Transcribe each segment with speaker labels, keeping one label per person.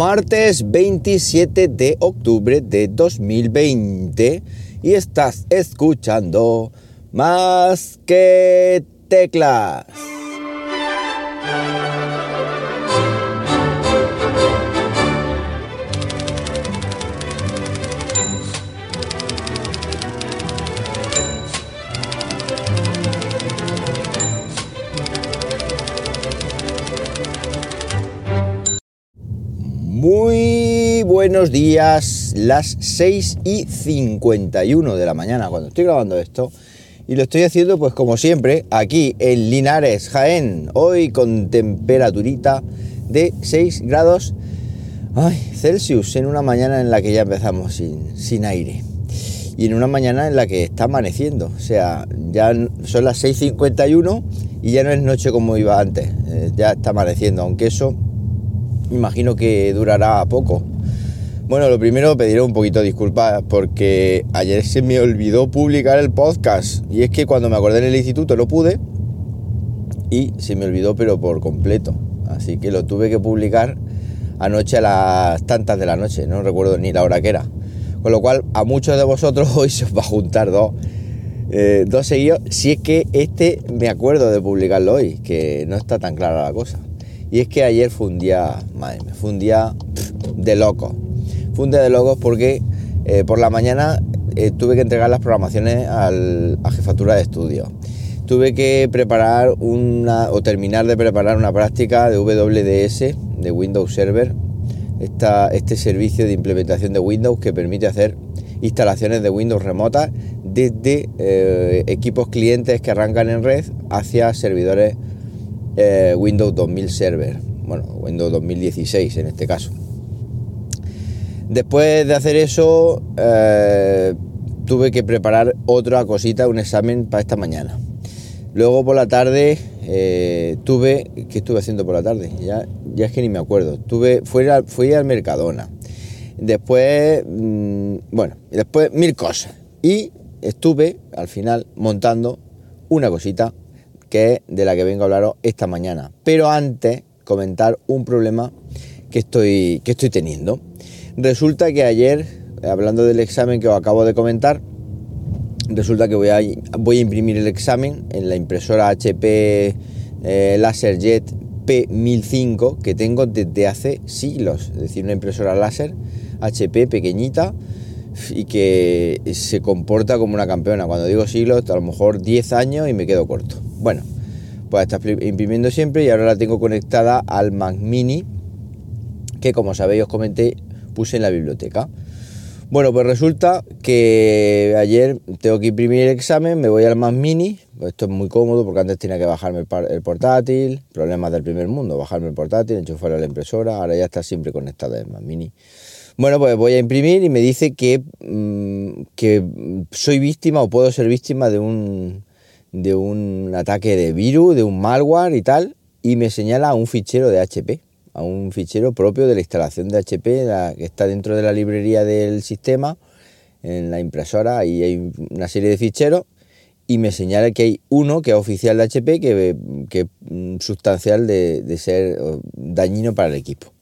Speaker 1: martes 27 de octubre de 2020 y estás escuchando más que teclas. Muy buenos días, las 6 y 51 de la mañana cuando estoy grabando esto y lo estoy haciendo pues como siempre aquí en Linares, Jaén, hoy con temperaturita de 6 grados Celsius en una mañana en la que ya empezamos sin, sin aire y en una mañana en la que está amaneciendo, o sea, ya son las 6.51 y ya no es noche como iba antes, eh, ya está amaneciendo, aunque eso imagino que durará poco. Bueno, lo primero pediré un poquito de disculpas porque ayer se me olvidó publicar el podcast y es que cuando me acordé en el instituto no pude y se me olvidó pero por completo. Así que lo tuve que publicar anoche a las tantas de la noche, no recuerdo ni la hora que era. Con lo cual a muchos de vosotros hoy se os va a juntar dos, eh, dos seguidos si es que este me acuerdo de publicarlo hoy, que no está tan clara la cosa. Y es que ayer fue un día, madre fue un día de locos. Fue un día de locos porque eh, por la mañana eh, tuve que entregar las programaciones al, a jefatura de estudio. Tuve que preparar una, o terminar de preparar una práctica de WDS, de Windows Server, esta, este servicio de implementación de Windows que permite hacer instalaciones de Windows remotas desde eh, equipos clientes que arrancan en red hacia servidores eh, Windows 2000 Server, bueno, Windows 2016 en este caso. Después de hacer eso, eh, tuve que preparar otra cosita, un examen para esta mañana. Luego por la tarde eh, tuve, ¿qué estuve haciendo por la tarde? Ya, ya es que ni me acuerdo. Tuve, fui, fui al Mercadona. Después, mm, bueno, después mil cosas. Y estuve al final montando una cosita que es de la que vengo a hablaros esta mañana. Pero antes, comentar un problema que estoy, que estoy teniendo. Resulta que ayer, hablando del examen que os acabo de comentar, resulta que voy a, voy a imprimir el examen en la impresora HP eh, LaserJet P1005 que tengo desde hace siglos. Es decir, una impresora láser HP pequeñita y que se comporta como una campeona. Cuando digo siglos, a lo mejor 10 años y me quedo corto. Bueno, pues está imprimiendo siempre y ahora la tengo conectada al Mac Mini, que como sabéis os comenté, puse en la biblioteca. Bueno, pues resulta que ayer tengo que imprimir el examen, me voy al Mac Mini, esto es muy cómodo porque antes tenía que bajarme el portátil, problemas del primer mundo, bajarme el portátil, enchufarlo a la impresora, ahora ya está siempre conectada el Mac Mini. Bueno, pues voy a imprimir y me dice que, mm, que soy víctima o puedo ser víctima de un, de un ataque de virus, de un malware y tal, y me señala a un fichero de HP, a un fichero propio de la instalación de HP, que está dentro de la librería del sistema, en la impresora, y hay una serie de ficheros, y me señala que hay uno que es oficial de HP, que, es mm, sustancial de, de ser dañino para el equipo.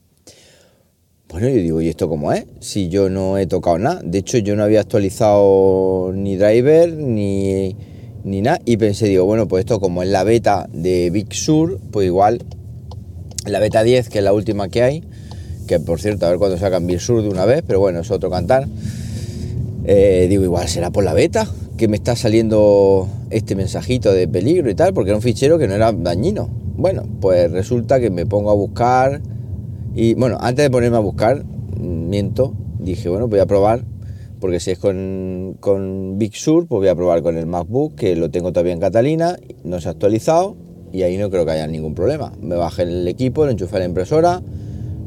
Speaker 1: Bueno, yo digo, ¿y esto cómo es? Si yo no he tocado nada. De hecho, yo no había actualizado ni driver, ni, ni nada. Y pensé, digo, bueno, pues esto como es la beta de Big Sur, pues igual, la beta 10, que es la última que hay, que por cierto, a ver cuándo sacan Big Sur de una vez, pero bueno, es otro cantar. Eh, digo, igual será por la beta que me está saliendo este mensajito de peligro y tal, porque era un fichero que no era dañino. Bueno, pues resulta que me pongo a buscar y bueno, antes de ponerme a buscar, miento, dije, bueno, voy a probar porque si es con, con Big Sur, pues voy a probar con el MacBook, que lo tengo todavía en Catalina, no se ha actualizado y ahí no creo que haya ningún problema. Me bajé el equipo, lo enchufé a la impresora,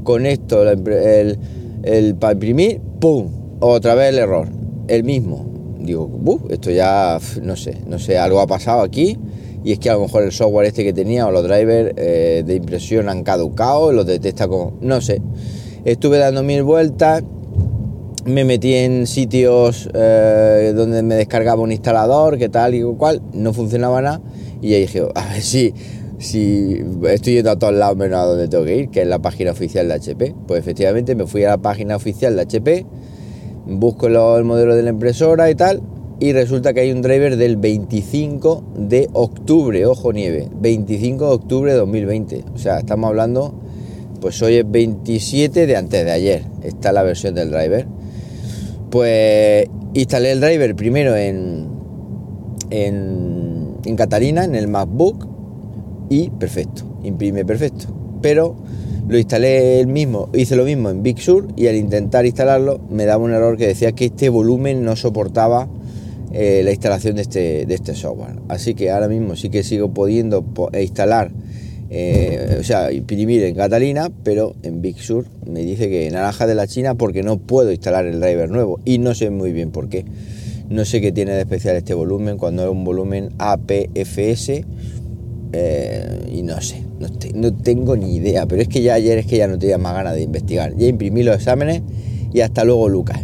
Speaker 1: conecto el, el, para imprimir, ¡pum! Otra vez el error, el mismo. Digo, esto ya, no sé, no sé, algo ha pasado aquí y es que a lo mejor el software este que tenía o los drivers eh, de impresión han caducado, los detecta como, no sé. Estuve dando mil vueltas me metí en sitios eh, donde me descargaba un instalador, que tal y cual, no funcionaba nada, y ahí dije, a ver si, si estoy yendo a todos lados menos a donde tengo que ir, que es la página oficial de HP. Pues efectivamente me fui a la página oficial de HP, busco el modelo de la impresora y tal, y resulta que hay un driver del 25 de octubre, ojo nieve, 25 de octubre de 2020. O sea, estamos hablando, pues hoy es 27 de antes de ayer, está la versión del driver. Pues instalé el driver primero en, en, en Catalina, en el MacBook, y perfecto, imprime perfecto. Pero lo instalé el mismo, hice lo mismo en Big Sur y al intentar instalarlo me daba un error que decía que este volumen no soportaba eh, la instalación de este, de este software. Así que ahora mismo sí que sigo pudiendo instalar, eh, o sea, imprimir en Catalina, pero en Big Sur me dice que naranja de la China porque no puedo instalar el driver nuevo y no sé muy bien por qué. No sé qué tiene de especial este volumen cuando es un volumen APFS eh, y no sé, no, tengo ni idea, pero es que ya ayer es que ya no tenía más ganas de investigar. Ya imprimí los exámenes y hasta luego Lucas.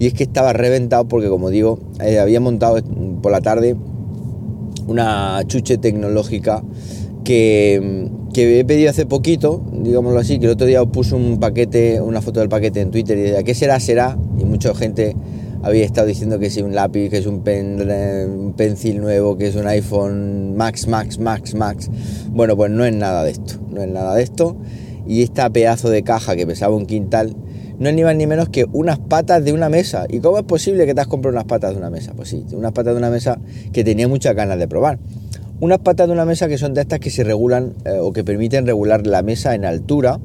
Speaker 1: Y es que estaba reventado porque, como digo, eh, había montado por la tarde una chuche tecnológica que, he pedido hace poquito, digámoslo así, que el otro día puse un paquete, una foto del paquete en Twitter y de qué será, será, y mucha gente había estado diciendo que es un lápiz, que es un, pen, un pencil nuevo, que es un iPhone Max, Max, Max, Max. Bueno, pues no es nada de esto, no es nada de esto. Y esta pedazo de caja que pesaba un quintal, no es ni más ni menos que unas patas de una mesa. ¿Y cómo es posible que te has comprado unas patas de una mesa? Pues sí, unas patas de una mesa que tenía muchas ganas de probar. Unas patas de una mesa que son de estas que se regulan eh, o que permiten regular la mesa en altura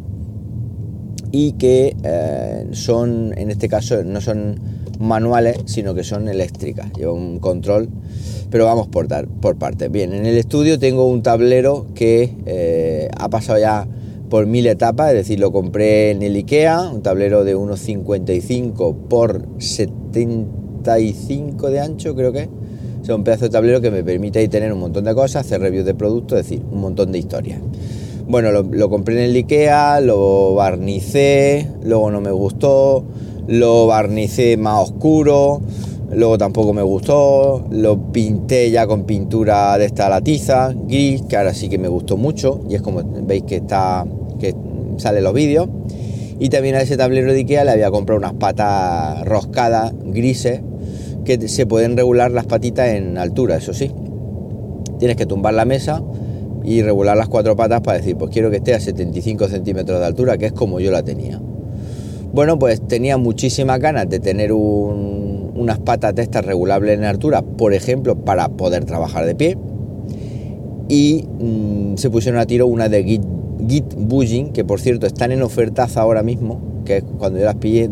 Speaker 1: y que eh, son, en este caso, no son manuales, sino que son eléctricas. Lleva un control, pero vamos por, por partes. Bien, en el estudio tengo un tablero que eh, ha pasado ya por mil etapas, es decir, lo compré en el IKEA, un tablero de unos 55 por 75 de ancho, creo que es. un pedazo de tablero que me permite ahí tener un montón de cosas, hacer reviews de productos, es decir, un montón de historias. Bueno, lo, compré en el IKEA, lo barnicé, luego no me gustó, lo barnicé más oscuro, luego tampoco me gustó, lo pinté ya con pintura de esta latiza, gris, que ahora sí que me gustó mucho, y es como veis que está que sale los vídeos. Y también a ese tablero de Ikea le había comprado unas patas roscadas grises que se pueden regular las patitas en altura, eso sí. Tienes que tumbar la mesa y regular las cuatro patas para decir, pues quiero que esté a 75 centímetros de altura, que es como yo la tenía. Bueno, pues tenía muchísimas ganas de tener unas patas de estas regulables en altura, por ejemplo, para poder trabajar de pie. Y mm, se pusieron a tiro una de Git Git que por cierto están en ofertaza ahora mismo, que es cuando yo las pillé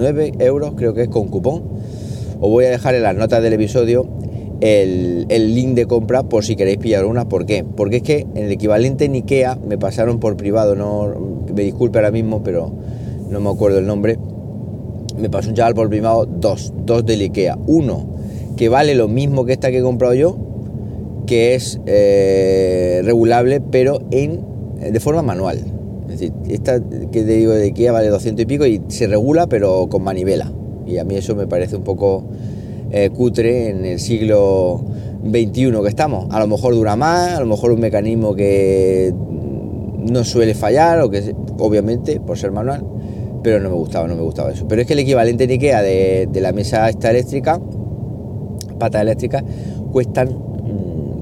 Speaker 1: 249 euros, creo que es con cupón. Os voy a dejar en las notas del episodio el, link de compra por si queréis pillar una. ¿Por qué? Porque es que en el equivalente en Ikea me pasaron por privado, no me disculpe ahora mismo, pero no me acuerdo el nombre. Me pasó un chaval por privado dos, dos del Ikea. Uno que vale lo mismo que esta que he comprado yo, que es eh, regulable, pero en, de forma manual. Es esta que te digo de IKEA vale 200 y pico y se regula, pero con manivela. Y a mí eso me parece un poco eh, cutre en el siglo XXI que estamos. A lo mejor dura más, a lo mejor un mecanismo que no suele fallar, o que obviamente por ser manual, pero no me gustaba, no me gustaba eso. Pero es que el equivalente en IKEA de, de la mesa esta eléctrica, pata eléctrica, cuestan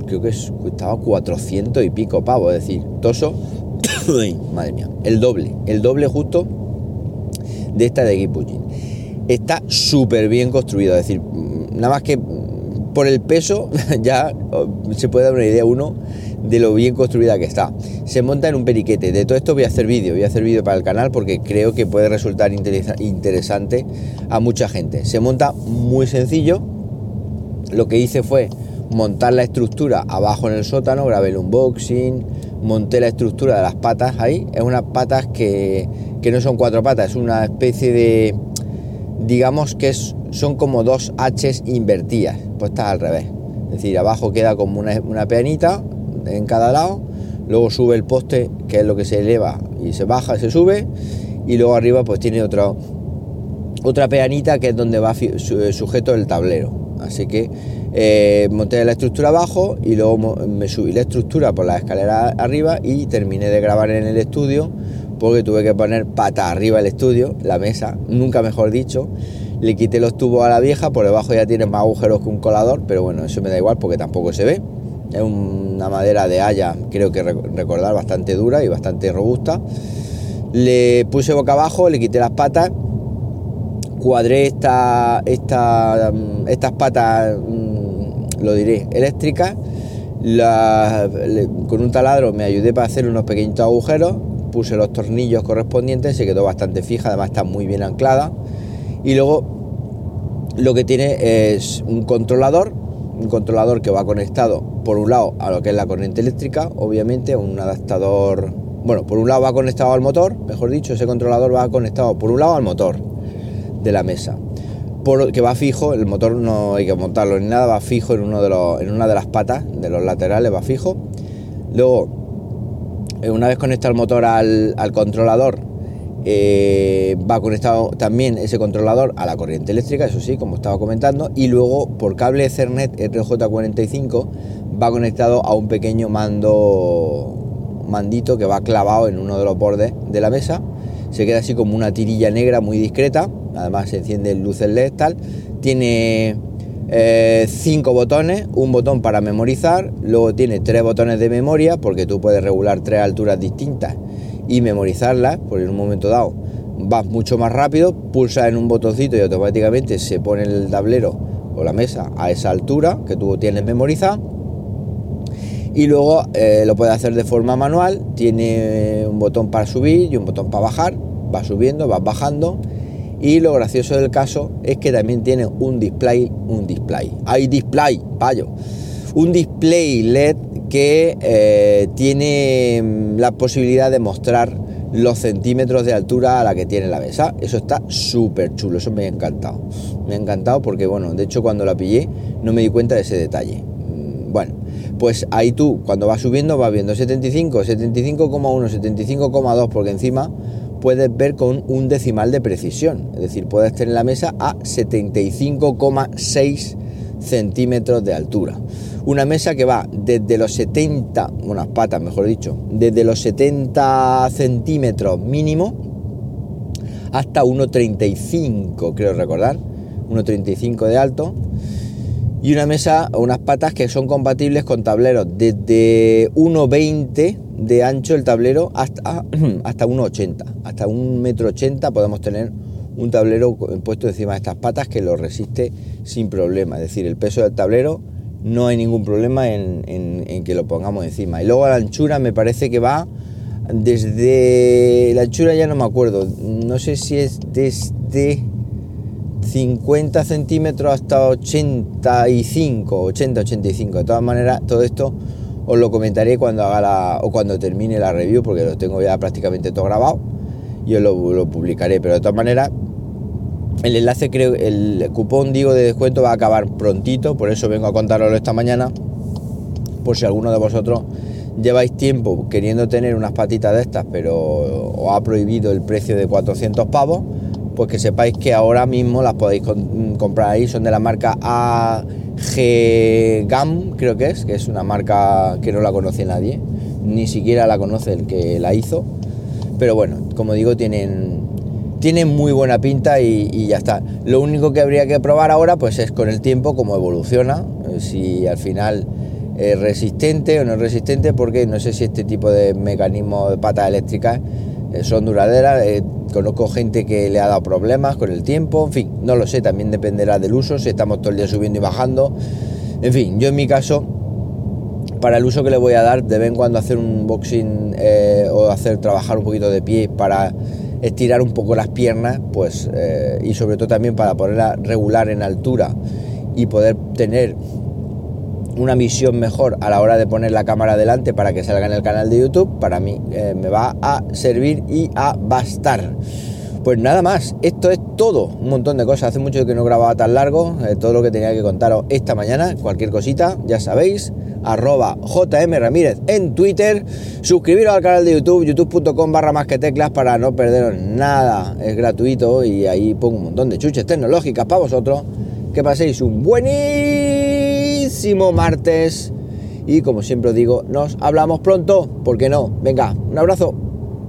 Speaker 1: creo que costaba 400 y pico pavos, es decir, toso, madre mía, el doble, el doble justo de esta de Gipujin. Está súper bien construido, es decir, nada más que por el peso ya se puede dar una idea uno de lo bien construida que está. Se monta en un periquete. De todo esto voy a hacer vídeo, voy a hacer vídeo para el canal porque creo que puede resultar interesante a mucha gente. Se monta muy sencillo. Lo que hice fue montar la estructura abajo en el sótano, grabé el unboxing, monté la estructura de las patas ahí. Es unas patas que, no son cuatro patas, es una especie de, digamos que es, son como dos Hs invertidas, puestas al revés. Es decir, abajo queda como una, una peanita en cada lado, luego sube el poste, que es lo que se eleva y se baja, se sube, y luego arriba pues tiene otra, otra peanita que es donde va sujeto el tablero Así que eh, monté la estructura abajo y luego me subí la estructura por la escalera arriba y terminé de grabar en el estudio porque tuve que poner pata arriba el estudio, la mesa, nunca mejor dicho. Le quité los tubos a la vieja, por debajo ya tiene más agujeros que un colador, pero bueno, eso me da igual porque tampoco se ve. Es una madera de haya, creo que recordar, bastante dura y bastante robusta. Le puse boca abajo, le quité las patas, cuadré esta, esta, estas patas, mm, lo diré, eléctricas. con un taladro me ayudé para hacer unos pequeñitos agujeros, puse los tornillos correspondientes, se quedó bastante fija, además está muy bien anclada. Y luego lo que tiene es un controlador, un controlador que va conectado por un lado a lo que es la corriente eléctrica, obviamente, un adaptador, bueno, por un lado va conectado al motor, mejor dicho, ese controlador va conectado por un lado al motor de la mesa. Por, que va fijo, el motor no hay que montarlo ni nada, va fijo en, uno de los, en una de las patas de los laterales, va fijo. Luego, eh, una vez conecta el motor al, controlador, eh, va conectado también ese controlador a la corriente eléctrica, eso sí, como estaba comentando, y luego por cable Ethernet RJ45 va conectado a un pequeño mando mandito que va clavado en uno de los bordes de la mesa. Se queda así como una tirilla negra muy discreta además se enciende luces LED tal, tiene eh, cinco botones, un botón para memorizar, luego tiene tres botones de memoria, porque tú puedes regular tres alturas distintas y memorizarlas, por en un momento dado vas mucho más rápido, pulsa en un botoncito y automáticamente se pone el tablero o la mesa a esa altura que tú tienes memorizada. Y luego eh, lo puedes hacer de forma manual, tiene un botón para subir y un botón para bajar, va subiendo, vas bajando y lo gracioso del caso es que también tiene un display, un display, hay display, payo, un display LED que eh, tiene mm, la posibilidad de mostrar los centímetros de altura a la que tiene la mesa. Eso está súper chulo, eso me ha encantado. Me ha encantado porque, bueno, de hecho cuando la pillé no me di cuenta de ese detalle. Mm, bueno, pues ahí tú cuando vas subiendo vas viendo 75, 75,1, 75,2 porque encima puedes ver con un decimal de precisión, es decir, puedes tener la mesa a 75,6 centímetros de altura. Una mesa que va desde los 70, unas patas mejor dicho, desde los 70 centímetros mínimo hasta 1,35 creo recordar, 1,35 de alto. Y una mesa, unas patas que son compatibles con tableros desde 1,20 de ancho el tablero hasta, hasta 1,80. Hasta un metro ochenta podemos tener un tablero puesto encima de estas patas que lo resiste sin problema. Es decir, el peso del tablero no hay ningún problema en, en, que lo pongamos encima. Y luego la anchura me parece que va desde... La anchura ya no me acuerdo. No sé si es desde 50 centímetros hasta 85, 80, 85. De todas maneras, todo esto os lo comentaré cuando haga la, o cuando termine la review, porque lo tengo ya prácticamente todo grabado y os lo, publicaré. Pero de todas maneras, el enlace creo, el cupón digo de descuento va a acabar prontito, por eso vengo a contaroslo esta mañana, por si alguno de vosotros lleváis tiempo queriendo tener unas patitas de estas, pero os ha prohibido el precio de 400 pavos, pues que sepáis que ahora mismo las podéis comprar ahí, son de la marca A G-GAM, creo que es, que es una marca que no la conoce nadie, ni siquiera la conoce el que la hizo. Pero bueno, como digo, tienen, tienen muy buena pinta y, ya está. Lo único que habría que probar ahora pues es con el tiempo cómo evoluciona, eh, si al final es resistente o no es resistente, porque no sé si este tipo de mecanismos de patas eléctricas son duraderas. Eh, conozco gente que le ha dado problemas con el tiempo, en fin, no lo sé, también dependerá del uso, si estamos todo el día subiendo y bajando. En fin, yo en mi caso, para el uso que le voy a dar, de vez en cuando hacer un boxing eh, o hacer trabajar un poquito de pie para estirar un poco las piernas, pues, y sobre todo también para ponerla regular en altura y poder tener una visión mejor a la hora de poner la cámara delante para que salga en el canal de YouTube, para mí eh, me va a servir y a bastar. Pues nada más, esto es todo, un montón de cosas. Hace mucho que no grababa tan largo, eh, todo lo que tenía que contaros esta mañana, cualquier cosita, ya sabéis, arroba JM Ramírez en Twitter, suscribiros al canal de YouTube, youtube.com barra más que teclas para no perderos nada, es gratuito y ahí pongo un montón de chuches tecnológicas para vosotros. Que paséis un buenísimo martes y como siempre digo, nos hablamos pronto, ¿por qué no? Venga, un abrazo.